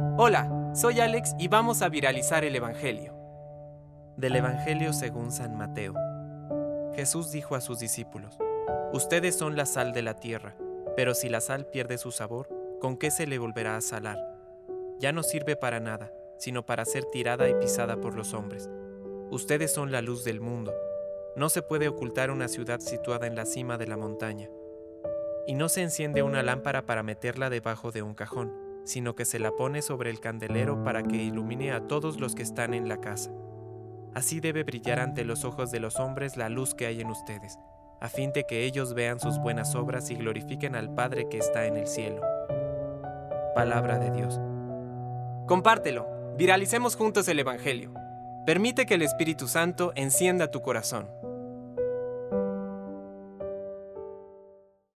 Hola, soy Alex y vamos a viralizar el Evangelio. Del Evangelio según San Mateo. Jesús dijo a sus discípulos, Ustedes son la sal de la tierra, pero si la sal pierde su sabor, ¿con qué se le volverá a salar? Ya no sirve para nada, sino para ser tirada y pisada por los hombres. Ustedes son la luz del mundo. No se puede ocultar una ciudad situada en la cima de la montaña. Y no se enciende una lámpara para meterla debajo de un cajón, sino que se la pone sobre el candelero para que ilumine a todos los que están en la casa. Así debe brillar ante los ojos de los hombres la luz que hay en ustedes, a fin de que ellos vean sus buenas obras y glorifiquen al Padre que está en el cielo. Palabra de Dios. Compártelo, viralicemos juntos el Evangelio. Permite que el Espíritu Santo encienda tu corazón.